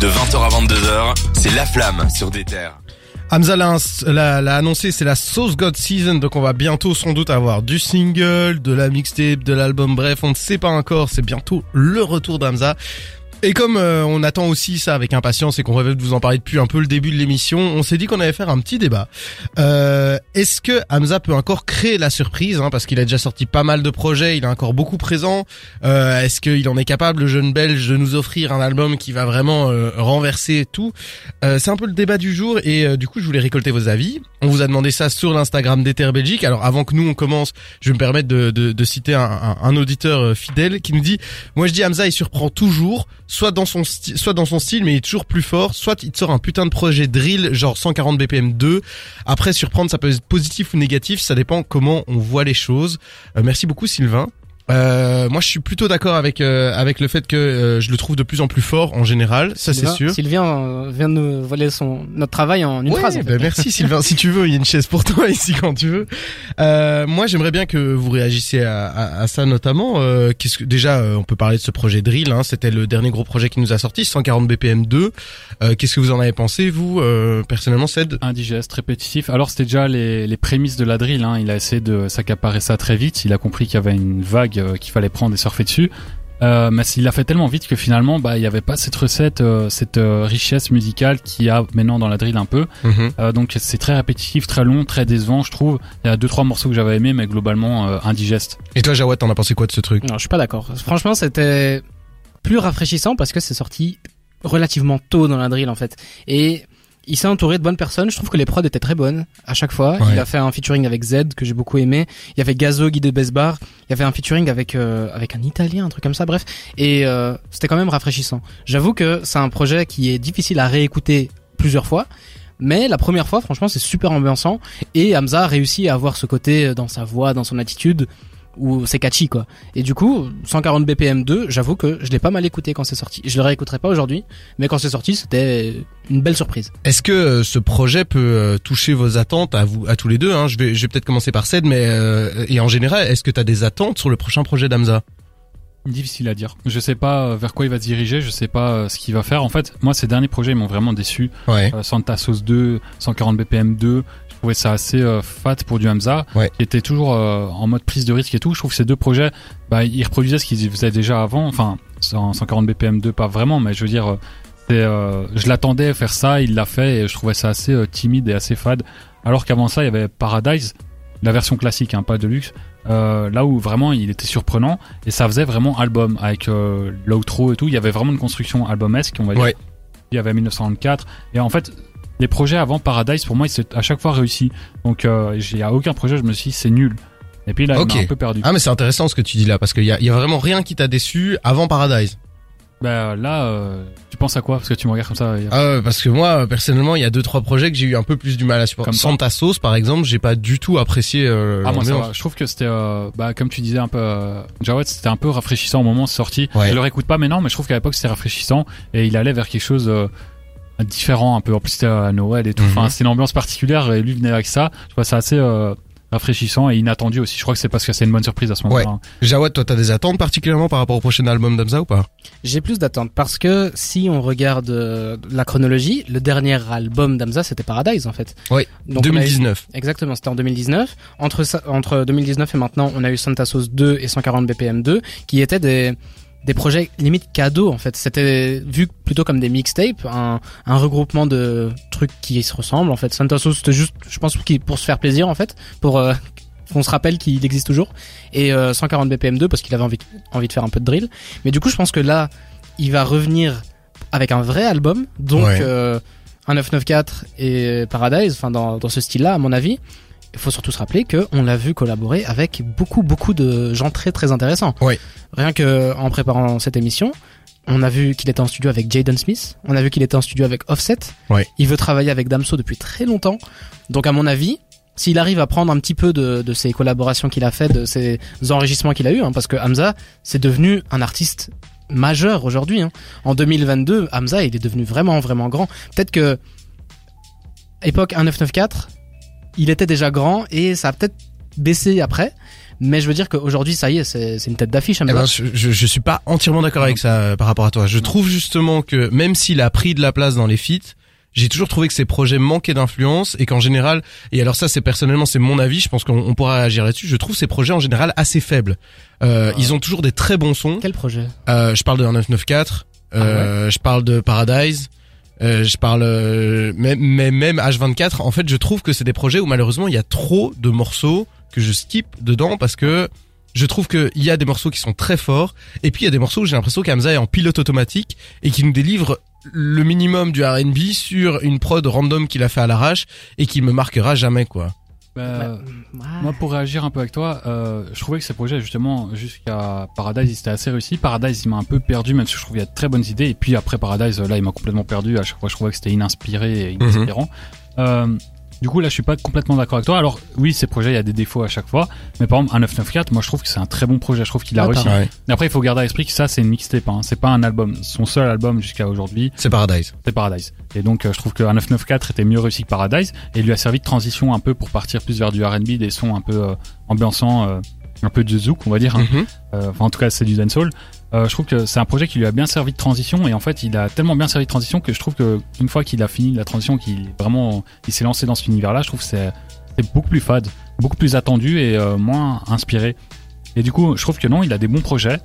De 20h à 22h, c'est La Flamme sur des terres. Hamza l'a annoncé, c'est la Sauce God Season, donc on va bientôt sans doute avoir du single, de la mixtape, de l'album, bref, on ne sait pas encore, c'est bientôt le retour d'Hamza. Et comme euh, on attend aussi ça avec impatience et qu'on rêvait de vous en parler depuis un peu le début de l'émission, on s'est dit qu'on allait faire un petit débat. Euh, Est-ce que Hamza peut encore créer la surprise hein, Parce qu'il a déjà sorti pas mal de projets, il est encore beaucoup présent. Euh, Est-ce qu'il en est capable, le jeune belge, de nous offrir un album qui va vraiment euh, renverser tout? Euh, C'est un peu le débat du jour et euh, du coup je voulais récolter vos avis. On vous a demandé ça sur l'Instagram d'Ether Belgique. Alors avant que nous on commence, je vais me permettre de, de, de citer un, un- auditeur fidèle qui nous dit moi je dis Hamza il surprend toujours, soit dans son soit dans son style mais il est toujours plus fort, soit il te sort un putain de projet drill genre 140 BPM 2. Après surprendre ça peut être positif ou négatif, ça dépend comment on voit les choses. Euh, merci beaucoup Sylvain. Euh, moi je suis plutôt d'accord avec euh, avec le fait que euh, je le trouve de plus en plus fort en général, ça c'est sûr. Sylvain euh, vient de nous voler son notre travail en une Ouais, phrase. en fait. bah merci Sylvain. si tu veux, il y a une chaise pour toi ici quand tu veux. Euh, moi, j'aimerais bien que vous réagissiez à, à- à ça notamment. Euh, qu'est-ce que déjà, euh, on peut parler de ce projet Drill. Hein, C'était le dernier gros projet qui nous a sorti, 140 BPM 2. Euh, qu'est-ce que vous en avez pensé, vous, euh, personnellement, Ced indigeste, répétitif. Alors c'était déjà les, les prémices de la drill. Hein. Il a essayé de s'accaparer ça très vite. Il a compris qu'il y avait une vague euh, qu'il fallait prendre et surfer dessus. Euh, mais il l'a fait tellement vite que finalement, bah, il n'y avait pas cette recette, euh, cette euh, richesse musicale qu'il y a maintenant dans la drill un peu. Euh, donc c'est très répétitif, très long, très décevant, je trouve. Il y a deux trois morceaux que j'avais aimés, mais globalement euh, indigeste. Et toi, Jawad, t'en as pensé quoi de ce truc? Non, je suis pas d'accord. Franchement, c'était plus rafraîchissant parce que c'est sorti relativement tôt dans la drill en fait. Et il s'est entouré de bonnes personnes. Je trouve que les prods étaient très bonnes à chaque fois. Ouais. Il a fait un featuring avec Z que j'ai beaucoup aimé. Il y avait Gazo, Guy de Besbar. Il y avait un featuring avec euh, avec un Italien, un truc comme ça. Bref, et euh, c'était quand même rafraîchissant. J'avoue que c'est un projet qui est difficile à réécouter plusieurs fois. Mais la première fois, franchement, c'est super ambiançant. Et Hamza a réussi à avoir ce côté dans sa voix, dans son attitude, où c'est catchy, quoi. Et du coup, 140 BPM 2, j'avoue que je l'ai pas mal écouté quand c'est sorti. Je le réécouterai pas aujourd'hui, mais quand c'est sorti, c'était une belle surprise. Est-ce que euh, ce projet peut euh, toucher vos attentes à vous, à tous les deux hein? Je vais, je vais peut-être commencer par Ced, mais euh, et en général, est-ce que t'as des attentes sur le prochain projet d'Hamza? Difficile à dire. Je sais pas vers quoi il va se diriger, je sais pas ce qu'il va faire. En fait, moi ces derniers projets ils m'ont vraiment déçu. Ouais. Euh, Santa Sauce 2, 140 BPM 2, je trouvais ça assez euh, fat pour du Hamza, Ouais. qui était toujours euh, en mode prise de risque et tout. Je trouve que ces deux projets, bah, ils reproduisaient ce qu'ils faisaient déjà avant. Enfin, 100 140 BPM 2 pas vraiment, mais je veux dire, euh, je l'attendais à faire ça, il l'a fait et je trouvais ça assez timide et assez fade. Alors qu'avant ça, il y avait Paradise, la version classique, hein, pas de luxe. Euh, là où vraiment il était surprenant et ça faisait vraiment album avec euh, l'outro et tout. Il y avait vraiment une construction albumesque, on va dire. Ouais. Il y avait 1994 et en fait les projets avant Paradise pour moi ils s'est à chaque fois réussi. Donc euh, j'ai à aucun projet je me suis dit c'est nul. Et puis là Ok. il m'a un peu perdu. Ah mais c'est intéressant ce que tu dis là parce qu'il y a, y a vraiment rien qui t'a déçu avant Paradise. Bah là euh, tu penses à quoi? Parce que tu me regardes comme ça. ouais, parce que moi personnellement il y a deux trois projets que j'ai eu un peu plus du mal à supporter. Comme Santa Sauce par exemple, j'ai pas du tout apprécié. Euh, Ah moi ça va. Je trouve que c'était euh, bah comme tu disais un peu euh, Jawed c'était un peu rafraîchissant au moment où c'est sorti. Ouais. Je le réécoute pas maintenant mais je trouve qu'à l'époque c'était rafraîchissant et il allait vers quelque chose euh, différent un peu. En plus c'était à Noël et tout. Mhm. Enfin c'était une ambiance particulière et lui venait avec ça. Je trouve ça assez euh, rafraîchissant et inattendu aussi. Je crois que c'est parce que c'est une bonne surprise à ce moment-là. hein. Jawad, toi t'as des attentes particulièrement par rapport au prochain album d'Hamza ou pas? J'ai plus d'attentes parce que si on regarde euh, la chronologie, le dernier album d'Amza c'était Paradise en fait. Oui, Donc, on a eu- 2019. Exactement, c'était en 2019. Entre entre 2019 et maintenant, on a eu Santa Sauce 2 et 140 BPM 2 qui étaient des des projets limite cadeaux en fait. C'était vu plutôt comme des mixtapes, un, un regroupement de trucs qui se ressemblent en fait. Santa Sauce c'était juste, je pense, pour se faire plaisir en fait, pour euh, qu'on se rappelle qu'il existe toujours. Et euh, 140 BPM 2 parce qu'il avait envie, envie de faire un peu de drill. Mais du coup, je pense que là, il va revenir avec un vrai album, donc Ouais. euh, un 994 et Paradise, enfin dans, dans ce style-là, à mon avis. Il faut surtout se rappeler que on l'a vu collaborer avec beaucoup beaucoup de gens très très intéressants. Ouais. Rien que en préparant cette émission, on a vu qu'il était en studio avec Jaden Smith, on a vu qu'il était en studio avec Offset. Ouais. Il veut travailler avec Damso depuis très longtemps. Donc à mon avis, s'il arrive à prendre un petit peu de, de ces collaborations qu'il a fait, de ces enregistrements qu'il a eu, hein, parce que Hamza, c'est devenu un artiste majeur aujourd'hui. Hein. En 2022, Hamza, il est devenu vraiment vraiment grand. Peut-être que époque 1994, il était déjà grand et ça a peut-être baissé après. Mais je veux dire qu'aujourd'hui, ça y est, c'est c'est une tête d'affiche. Eh ben, je, je, je suis pas entièrement d'accord avec ça euh, par rapport à toi. Je trouve justement que même s'il a pris de la place dans les feats, j'ai toujours trouvé que ses projets manquaient d'influence et qu'en général, et alors ça c'est personnellement c'est mon avis, je pense qu'on on pourra réagir là-dessus. Je trouve ces projets en général assez faibles. Euh, Ils ont toujours des très bons sons. Quel projet? Euh, je parle de 1994, euh, je parle de Paradise. Euh, je parle euh, même, même même H24 en fait je trouve que c'est des projets où malheureusement il y a trop de morceaux que je skip dedans parce que je trouve qu'il y a des morceaux qui sont très forts et puis il y a des morceaux où j'ai l'impression qu'Hamza est en pilote automatique et qui nous délivre le minimum du R&B sur une prod random qu'il a fait à l'arrache et qui me marquera jamais quoi. Bah, Ouais. Moi, pour réagir un peu avec toi, euh, je trouvais que ces projets, justement, jusqu'à Paradise, ils étaient assez réussis. Paradise, il m'a un peu perdu, même si je trouve qu'il y a de très bonnes idées. Et puis après Paradise, là, il m'a complètement perdu. À chaque fois, je trouvais que c'était ininspiré et inespérant. Euh, du coup, là, je suis pas complètement d'accord avec toi. Alors, oui, ces projets, il y a des défauts à chaque fois. Mais par exemple, un 994, moi, je trouve que c'est un très bon projet. Je trouve qu'il a Ah, réussi. Ouais. Mais après, il faut garder à l'esprit que ça, c'est une mixtape. Hein. C'est pas un album. Son seul album jusqu'à aujourd'hui, C'est Paradise. c'est Paradise. Et donc, euh, je trouve qu'un 994 était mieux réussi que Paradise et il lui a servi de transition un peu pour partir plus vers du R&B, des sons un peu euh, ambiançants, euh, un peu de zouk, on va dire. hein. Mhm. Euh, enfin, en tout cas, c'est du dancehall. Euh, je trouve que c'est un projet qui lui a bien servi de transition et en fait, il a tellement bien servi de transition que je trouve que une fois qu'il a fini la transition, qu'il vraiment, il s'est lancé dans cet univers-là, je trouve que c'est c'est beaucoup plus fade, beaucoup plus attendu et euh, moins inspiré. Et du coup, je trouve que non, il a des bons projets.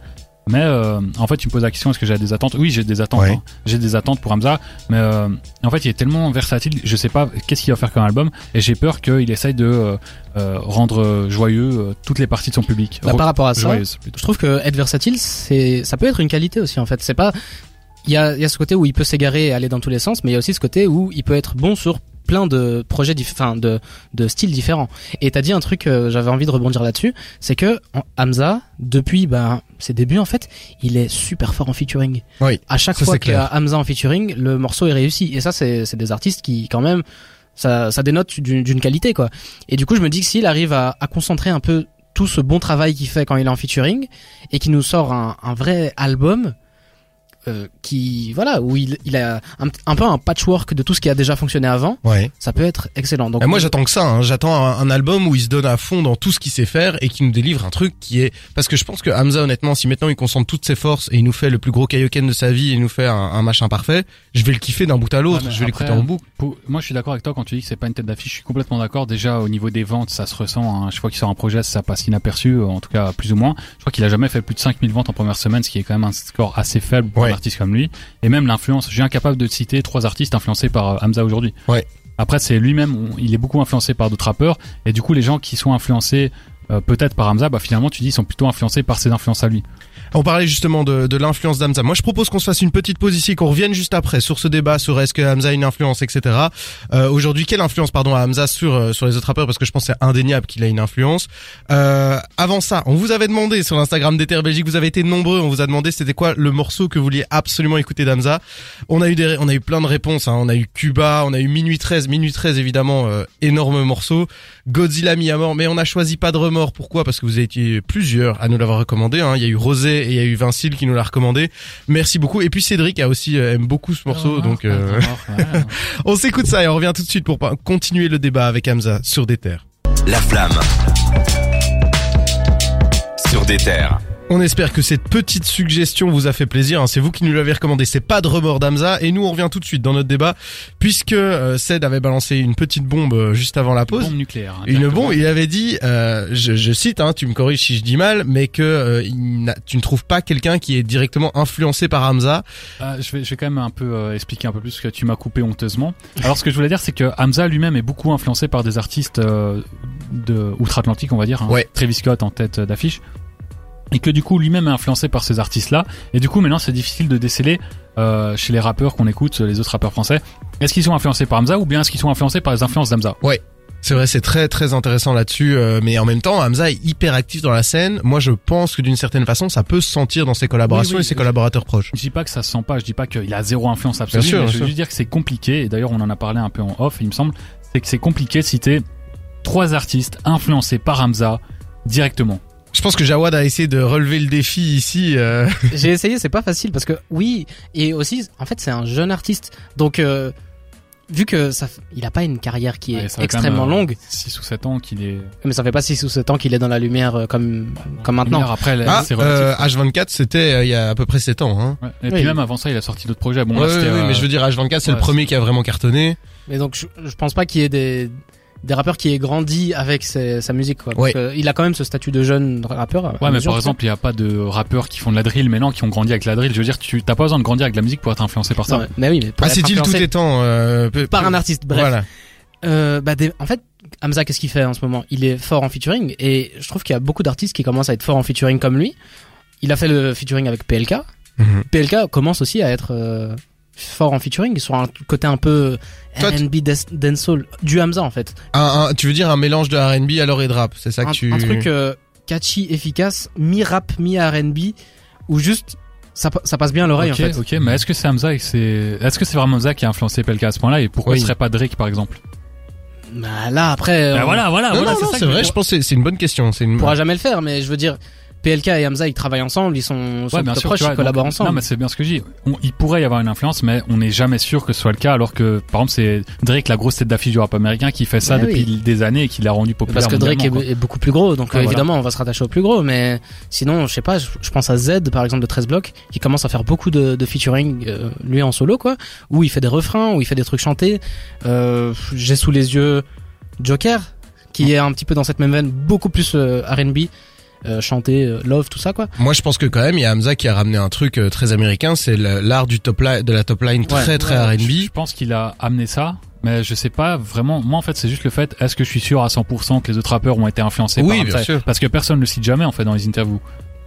Mais euh, en fait, tu me poses la question est-ce que j'ai des attentes? Oui, j'ai des attentes. Ouais. hein. J'ai des attentes pour Hamza, mais euh, en fait, il est tellement versatile. Je sais pas qu'est-ce qu'il va faire comme album, et j'ai peur qu'il essaye de euh, euh, rendre joyeux euh, toutes les parties de son public. Bah, par rapport à ça, je trouve que être versatile, c'est, ça peut être une qualité aussi en fait. C'est pas, il y a, il y a ce côté où il peut s'égarer et aller dans tous les sens, mais il y a aussi ce côté où il peut être bon sur plein de projets, enfin de, de styles différents. Et t'as dit un truc, euh, j'avais envie de rebondir là-dessus, c'est que Hamza, depuis ben ses débuts en fait, il est super fort en featuring. Oui. À chaque Ça, fois qu'il y a. Hamza en featuring, le morceau est réussi. Et ça, c'est, des artistes qui quand même, ça, ça dénote d'une, d'une qualité quoi. Et du coup, je me dis que s'il arrive à, à concentrer un peu tout ce bon travail qu'il fait quand il est en featuring et qui nous sort un, un vrai album euh, qui voilà où il, il a un, un peu un patchwork de tout ce qui a déjà fonctionné avant Ouais. ça peut être excellent donc Et moi j'attends que ça, hein. j'attends un, un album où il se donne à fond dans tout ce qu'il sait faire et qui nous délivre un truc qui est parce que je pense que Hamza honnêtement si maintenant il concentre toutes ses forces et il nous fait le plus gros kaioken de sa vie et il nous fait un, un machin parfait, je vais le kiffer d'un bout à l'autre, Ouais, je vais l'écouter en boucle. Pour- moi, je suis d'accord avec toi quand tu dis que c'est pas une tête d'affiche. Je suis complètement d'accord. Déjà, au niveau des ventes, ça se ressent. Hein. Je crois qu'il sort un projet, ça passe inaperçu, en tout cas plus ou moins. Je crois qu'il a jamais fait plus de 5000 ventes en première semaine, ce qui est quand même un score assez faible Ouais. artiste comme lui. Et même l'influence. Je suis incapable de citer trois artistes influencés par euh, Hamza aujourd'hui. Ouais. Après, c'est lui-même. Il est beaucoup influencé par d'autres rappeurs. Et du coup, les gens qui sont influencés euh, peut-être par Hamza, bah finalement, tu dis, ils sont plutôt influencés par ses influences à lui. On parlait justement de, l'influence d'Hamza. Moi, je propose qu'on se fasse une petite pause ici, qu'on revienne juste après sur ce débat sur est-ce que Hamza a une influence, etc. Euh, Aujourd'hui, quelle influence, pardon, a Hamza sur euh, sur les autres rappeurs? Parce que je pense c'est indéniable qu'il a une influence. Euh, avant ça, on vous avait demandé sur l'Instagram d'Ether Belgique, vous avez été nombreux, on vous a demandé c'était quoi le morceau que vous vouliez absolument écouter d'Hamza. On a eu des, on a eu plein de réponses. Hein. On a eu Cuba, on a eu Minuit 13, Minuit 13 évidemment, énorme morceau. Godzilla mis à mort, mais on a choisi pas de remords. Pourquoi? Parce que vous avez été plusieurs à nous l'avoir recommandé. Hein. Il y a eu Rosé et il y a eu Vincile qui nous l'a recommandé. Merci beaucoup. Et puis Cédric a aussi euh, aime beaucoup ce morceau, donc euh, on s'écoute ça et on revient tout de suite pour continuer le débat avec Hamza sur des terres. La flamme. Sur des terres. On espère que cette petite suggestion vous a fait plaisir. hein. C'est vous qui nous l'avez recommandé. C'est pas de remords d'Hamza. Et nous, on revient tout de suite dans notre débat, puisque euh, Ced avait balancé une petite bombe euh, juste avant la pause. Bombe nucléaire. hein, Une bombe, il avait dit, euh, je, je cite, hein, tu me corriges si je dis mal, mais que euh, il tu ne trouves pas quelqu'un qui est directement influencé par Hamza. Ah, je, vais, je vais quand même un peu euh, expliquer un peu plus ce que tu m'as coupé honteusement. Alors ce que je voulais dire c'est que Hamza lui-même est beaucoup influencé par des artistes euh, de outre-Atlantique on va dire, hein, Ouais. Travis Scott en tête euh, d'affiche, et que du coup lui-même est influencé par ces artistes-là. Et du coup maintenant c'est difficile de déceler euh, chez les rappeurs qu'on écoute, les autres rappeurs français, est-ce qu'ils sont influencés par Hamza ou bien est-ce qu'ils sont influencés par les influences d'Hamza? C'est vrai, c'est très très intéressant là-dessus, euh, mais en même temps, Hamza est hyper actif dans la scène. Moi, je pense que d'une certaine façon, ça peut se sentir dans ses collaborations Oui, oui, et ses collaborateurs proches. Je dis pas que ça se sent pas, je dis pas qu'il a zéro influence absolue, Bien sûr, mais bien je veux juste dire que c'est compliqué, et d'ailleurs on en a parlé un peu en off, il me semble, c'est que c'est compliqué de citer trois artistes influencés par Hamza directement. Je pense que Jawad a essayé de relever le défi ici. euh, j'ai essayé c'est pas facile parce que oui et aussi en fait c'est un jeune artiste donc euh, vu que ça, il a pas une carrière qui est Ouais, extrêmement même, euh, longue, 6 ou 7 ans qu'il est. mais ça fait pas 6 ou 7 ans qu'il est dans la lumière comme comme maintenant. Lumière, Après, Ah, euh, H24, c'était euh, il y a à peu près 7 ans. Hein. Ouais. Et Oui. puis même avant ça, il a sorti d'autres projets. Bon, Ouais, là, euh, mais je veux dire, H24, c'est ouais, le premier qui a vraiment cartonné. Mais donc je, je pense pas qu'il y ait des des rappeurs qui aient grandi avec ses- sa musique quoi. Ouais. Euh, il a quand même ce statut de jeune rappeur. Ouais, mais par exemple, il y a pas de rappeurs qui font de la drill maintenant qui ont grandi avec la drill. Je veux dire, tu t'as pas besoin de grandir avec la musique pour être influencé par ça. Ouais, mais oui, mais pour Ah, c'est-il tout étant euh, par un artiste. Bref. Voilà. Euh, bah des- en fait, Hamza, qu'est-ce qu'il fait en ce moment? Il est fort en featuring et je trouve qu'il y a beaucoup d'artistes qui commencent à être forts en featuring comme lui. Il a fait le featuring avec PLK. Mhm. PLK commence aussi à être euh, fort en featuring sur un côté un peu R&B dance- dancehall du Hamza en fait. Un, un- tu veux dire un mélange de R&B alors et de rap, c'est ça que Un, tu... un truc euh, catchy, efficace, mi rap, mi R&B ou juste ça, ça passe bien à l'oreille en fait. ok, mais est-ce que c'est Hamza et c'est, est-ce que c'est vraiment Hamza qui a influencé PLK à ce point-là et pourquoi Oui. ce serait pas Drake par exemple? Bah là après euh, Bah voilà, voilà, non, voilà, non, non, ça c'est vrai, je- je pense que c'est- c'est une bonne question. C'est une... on pourra jamais le faire mais je veux dire PLK et Hamza ils travaillent ensemble, ils sont, sont Ouais, bien sûr, proches, vois, ils collaborent donc- ensemble. Non, mais c'est bien ce que je dis. On- il pourrait y avoir une influence, mais on n'est jamais sûr que ce soit le cas, alors que, par exemple, c'est Drake, la grosse tête d'affiche du rap américain, qui fait ça Bah depuis oui. des années et qui l'a rendu populaire. Parce que Drake est, beaucoup plus gros, donc euh, voilà. évidemment on va se rattacher au plus gros. Mais sinon, je sais pas, je, je pense à Z par exemple de 13 blocs, qui commence à faire beaucoup de, de featuring euh, lui en solo quoi, où il fait des refrains, où il fait des trucs chantés. Euh, J'ai sous les yeux Joker, qui est un petit peu dans cette même veine, beaucoup plus euh, R&B, euh, chanté, euh, love, tout ça quoi. Moi, je pense que quand même, il y a Hamza qui a ramené un truc euh, très américain, c'est le- l'art du top line, de la top line très Ouais. très quoi. R&B. Je pense qu'il a amené ça. Mais je sais pas vraiment. Moi, en fait, c'est juste le fait. Est-ce que je suis sûr à 100% que les autres rappeurs ont été influencés Oui, par bien sûr. Parce que personne ne le cite jamais en fait dans les interviews.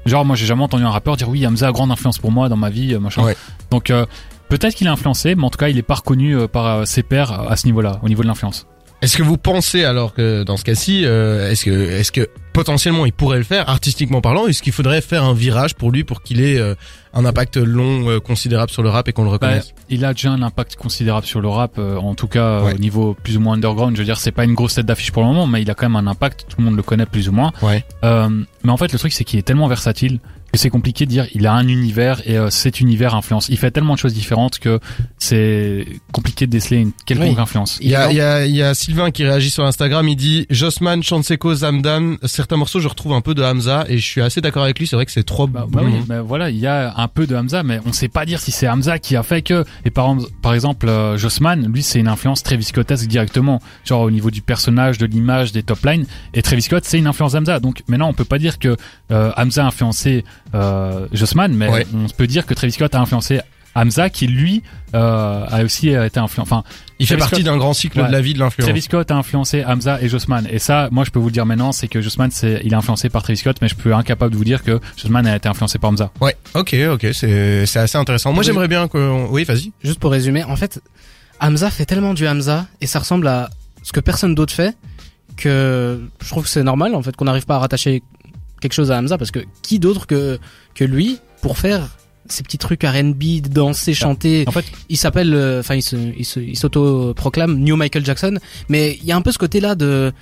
Genre, moi, j'ai jamais entendu un rappeur dire oui, Hamza a grande influence pour moi dans ma vie, machin. Ouais. Donc, euh, peut-être qu'il a influencé, mais en tout cas, il est pas reconnu euh, par euh, ses pairs à ce niveau-là, au niveau de l'influence. Est-ce que vous pensez alors que dans ce cas-ci, euh, est-ce que est-ce que potentiellement il pourrait le faire artistiquement parlant Est-ce qu'il faudrait faire un virage pour lui pour qu'il ait euh, un impact long euh, considérable sur le rap et qu'on le Bah, reconnaisse il a déjà un impact considérable sur le rap, euh, en tout cas euh, Ouais. au niveau plus ou moins underground. Je veux dire, c'est pas une grosse tête d'affiche pour le moment, mais il a quand même un impact. Tout le monde le connaît plus ou moins. Ouais. Euh, mais en fait, le truc c'est qu'il est tellement versatile que c'est compliqué de dire il a un univers et euh, cet univers influence. Il fait tellement de choses différentes que c'est compliqué de déceler une quelconque Oui. influence. Il y a, Il il y, a, il y a Sylvain qui réagit sur Instagram, il dit Jossman, Chanseko, Zamdan, certains morceaux je retrouve un peu de Hamza et je suis assez d'accord avec lui, c'est vrai que c'est trop Bah, bah oui, mais voilà, il y a un peu de Hamza, mais on sait pas dire si c'est Hamza qui a fait que. Et par, par exemple, euh, Jossman, lui, c'est une influence Travis Scottesque directement, genre au niveau du personnage, de l'image, des top lines. Et Travis Scott, c'est une influence Hamza. Donc maintenant, on peut pas dire que euh, Hamza a influencé euh, Jossman, mais Ouais. on peut dire que Travis Scott a influencé Hamza, qui lui euh, a aussi été influencé. Enfin, Il fait Travis partie Scott- d'un grand cycle Ouais. de la vie de l'influence. Travis Scott a influencé Hamza et Jossman. Et ça, moi, je peux vous le dire maintenant, c'est que Jossman, c'est, il est influencé par Travis Scott, mais je peux incapable de vous dire que Jossman a été influencé par Hamza. Ouais, ok, ok, c'est c'est assez intéressant. Moi Oui. j'aimerais bien que... Oui, vas-y. Juste pour résumer, en fait, Hamza fait tellement du Hamza et ça ressemble à ce que personne d'autre fait que je trouve que c'est normal en fait qu'on n'arrive pas à rattacher quelque chose à Hamza parce que qui d'autre que que lui pour faire ces petits trucs R&B, danser, chanter. En fait, Il s'appelle, euh, enfin, il s'auto-proclame New Michael Jackson. Mais il y a un peu ce côté-là de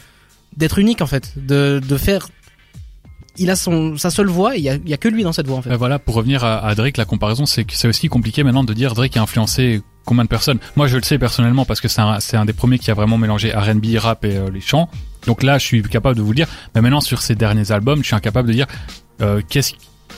d'être unique en fait, de de faire. Il a son sa seule voix. et Il y a, il y a que lui dans cette voix en fait. Euh, voilà, pour revenir à, à Drake, la comparaison, c'est que c'est aussi compliqué maintenant de dire Drake a influencé combien de personnes. Moi, je le sais personnellement parce que c'est un, c'est un des premiers qui a vraiment mélangé R&B, rap et euh, les chants. Donc là, je suis capable de vous le dire. Mais maintenant, sur ses derniers albums, je suis incapable de dire euh, qu'est-ce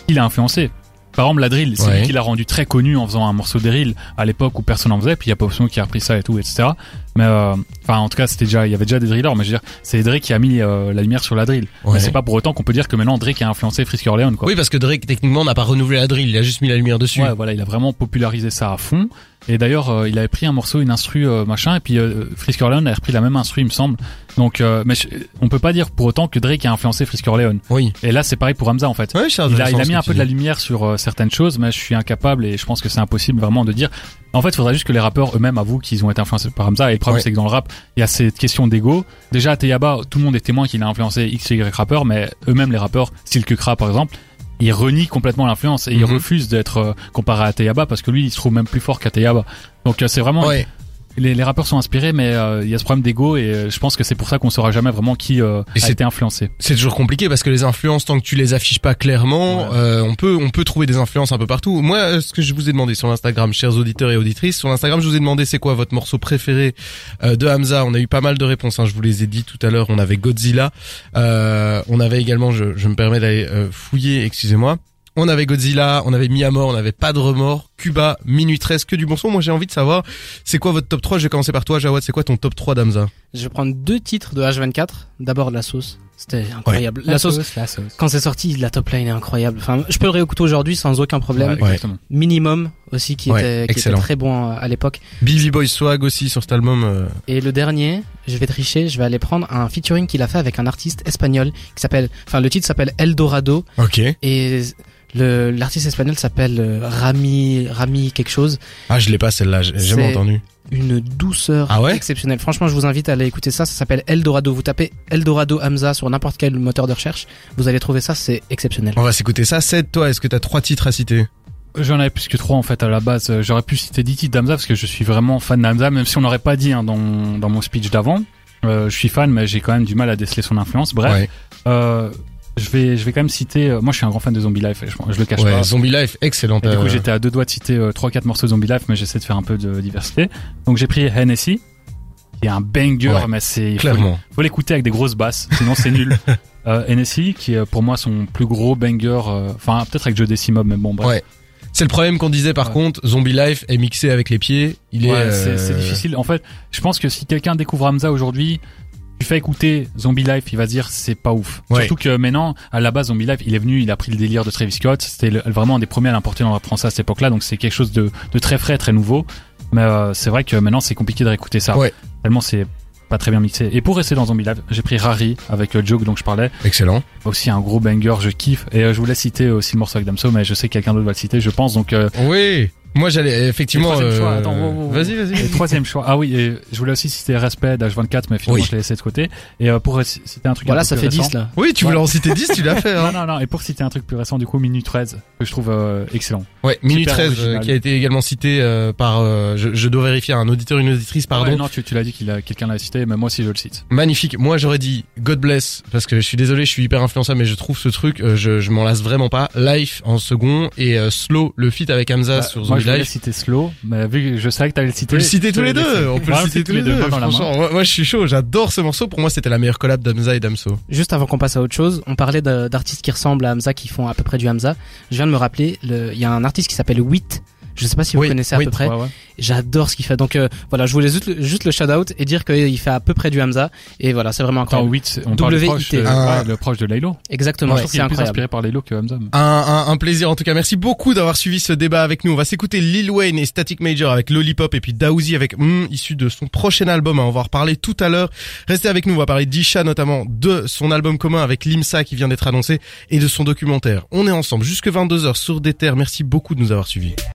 qu'il a influencé. Par exemple, la drill, c'est Ouais. lui qui l'a rendu très connu en faisant un morceau de drill à l'époque où personne en faisait. Puis il y a Pop Smoke qui a repris ça et tout, etc. Mais euh, enfin, en tout cas, c'était déjà, il y avait déjà des drillers. Mais je veux dire, c'est Drake qui a mis euh, la lumière sur la drill. Ouais. Mais c'est pas pour autant qu'on peut dire que maintenant Drake a influencé Frisky Orleans, quoi. Oui, parce que Drake, techniquement, n'a pas renouvelé la drill, il a juste mis la lumière dessus. Ouais, voilà, il a vraiment popularisé ça à fond. Et d'ailleurs, euh, il avait pris un morceau, une instru, euh, machin, et puis euh, Frisk Orleans a repris la même instru, il me semble. Donc, euh, mais je- on peut pas dire pour autant que Drake a influencé Frisk Orleans. Oui. Et là, c'est pareil pour Hamza en fait. C'est Il a, il a mis un peu de la lumière sur euh, certaines choses, mais je suis incapable et je pense que c'est impossible vraiment de dire. En fait, il faudrait juste que les rappeurs eux-mêmes avouent qu'ils ont été influencés par Hamza. Et le problème, Ouais. c'est que dans le rap, il y a cette question d'ego. Déjà, à Teyaba, tout le monde est témoin qu'il a influencé X, Y rappeurs, mais eux-mêmes, les rappeurs, style Kukra par exemple, ils renient complètement l'influence et ils Mhm. refusent d'être euh, comparés à Teyaba parce que lui, il se trouve même plus fort qu'à Teyaba. Donc, euh, c'est vraiment Ouais. Les, les rappeurs sont inspirés, mais euh, il y a ce problème d'ego et euh, je pense que c'est pour ça qu'on saura jamais vraiment qui euh, a été influencé. C'est toujours compliqué parce que les influences, tant que tu les affiches pas clairement, Ouais. euh, on peut on peut trouver des influences un peu partout. Moi, ce que je vous ai demandé sur l'Instagram, chers auditeurs et auditrices, sur l'Instagram, je vous ai demandé c'est quoi votre morceau préféré euh, de Hamza. On a eu pas mal de réponses. Hein, je vous les ai dit tout à l'heure. On avait Godzilla. Euh, on avait également, je, je me permets d'aller euh, fouiller, excusez-moi. On avait Godzilla, on avait Miyamor, on avait Pas de remords, Cuba, Minuit 13, que du bon son. Moi, j'ai envie de savoir, c'est quoi votre top 3 Je vais commencer par toi, Jawad. C'est quoi ton top 3 d'Hamza Je vais prendre deux titres de H24. D'abord la sauce. C'était incroyable. La, sauce. la sauce. Quand c'est sorti, la top line est incroyable. Enfin, je peux le réécouter aujourd'hui sans aucun problème. Ouais, exactement. Minimum aussi qui Ouais, était qui était très bon à l'époque. Billy Boy Swag aussi sur cet album. euh, Et le dernier, je vais tricher, je vais aller prendre un featuring qu'il a fait avec un artiste espagnol qui s'appelle, enfin le titre s'appelle Eldorado Ok. et l'artiste espagnol s'appelle euh, Rami Rami quelque chose. Ah, je l'ai pas celle-là, j'ai jamais C'est- entendu. Une douceur Ah ouais exceptionnelle. Franchement, je vous invite à aller écouter ça. Ça s'appelle Eldorado. Vous tapez Eldorado Hamza sur n'importe quel moteur de recherche, vous allez trouver ça. C'est exceptionnel. On va s'écouter ça. Ced, toi, est-ce que t'as trois titres à citer? J'en avais plus que trois en fait à la base. J'aurais pu citer 10 titres d'Hamza parce que je suis vraiment fan d'Hamza, même si on n'aurait pas dit hein, dans, dans mon speech d'avant. Euh, je suis fan, mais j'ai quand même du mal à déceler son influence. Bref, Ouais, euh, je vais je vais quand même citer. euh, moi, je suis un grand fan de Zombie Life. Je, je le cache ouais pas. Zombie Life, excellent. Et du coup, euh, j'étais à deux doigts de citer euh, trois quatre morceaux de Zombie Life, mais j'essaie de faire un peu de diversité. Donc j'ai pris Hennessy, qui est un banger, Ouais, mais c'est il faut- clairement. faut l'écouter avec des grosses basses, sinon c'est nul. Euh, Hennessy, qui est pour moi son plus gros banger, enfin peut-être avec Joe Decimob, mais bon bref. Ouais. C'est le problème qu'on disait par Ouais. contre, Zombie Life est mixé avec les pieds. Il est. Ouais, euh, c'est difficile. En fait, je pense que si quelqu'un découvre Hamza aujourd'hui, tu fais écouter Zombie Life, il va se dire c'est pas ouf. Ouais. Surtout que maintenant, à la base, Zombie Life, il est venu, il a pris le délire de Travis Scott. C'était vraiment un des premiers à l'importer dans la français à cette époque-là, donc c'est quelque chose de, de très frais, très nouveau. Mais euh, c'est vrai que maintenant, c'est compliqué de réécouter ça. Ouais. Tellement c'est pas très bien mixé. Et pour rester dans Zombie Life, j'ai pris Rari avec euh, Joke dont je parlais. Excellent. Aussi un gros banger, je kiffe. Et euh, je voulais citer aussi le morceau avec Damso, mais je sais que quelqu'un d'autre va le citer, je pense. Donc euh, Oui. Moi, j'allais effectivement. Troisième choix, euh, attends, wow, wow, wow. Vas-y, vas-y. Troisième choix. Ah oui, et je voulais aussi citer Respect d'H24, mais finalement Oui. je l'ai laissé de côté. Et euh, pour citer un truc Voilà, un ça plus fait récent- 10 là. Oui, tu Ouais. voulais en citer 10, tu l'as fait. Non, Hein. non, non. Et pour citer un truc plus récent, du coup, Minute 13, que je trouve euh, excellent. Ouais, Minute Super 13, euh, original. qui a été également cité euh, par. euh, je, je dois vérifier un auditeur, une auditrice, pardon. Ouais, non, tu, tu l'as dit qu'il a quelqu'un l'a cité, mais moi aussi je le cite. Magnifique. Moi, j'aurais dit God bless parce que je suis désolé, je suis hyper influençable, mais je trouve ce truc, euh, je, je m'en lasse vraiment pas. Life en second et euh, Slow, le feat avec Hamza Bah, sur voulais citer Slow, mais vu que je savais que t'allais le On citer. peut le citer tous les deux. On peut le citer tous les deux. Franchement, moi, je suis chaud. J'adore ce morceau. Pour moi, c'était la meilleure collab d'Hamza et Damso. Juste avant qu'on passe à autre chose, on parlait d'artistes qui ressemblent à Hamza, qui font à peu près du Hamza. Je viens de me rappeler, le- il y a un artiste qui s'appelle Wit. Je sais pas si vous Oui, connaissez à oui. peu près. Ouais, ouais. J'adore ce qu'il fait. Donc euh, voilà, je voulais juste le, juste le shout out et dire qu'il fait à peu près du Hamza. Et voilà, c'est vraiment Attends, incroyable. 8, on parle WIT. proche, de, Ah. ouais, le proche de Laylo. Exactement, Moi, je trouve c'est qu'il est plus inspiré par Laylo que Hamza. Un, un, un plaisir en tout cas. Merci beaucoup d'avoir suivi ce débat avec nous. On va s'écouter Lil Wayne et Static Major avec Lollipop et puis Daouzi avec mm, issu de son prochain album. On va en reparler tout à l'heure. Restez avec nous. On va parler d'Isha notamment de son album commun avec Limsa qui vient d'être annoncé et de son documentaire. On est ensemble jusque 22h sur des terres. Merci beaucoup de nous avoir suivis.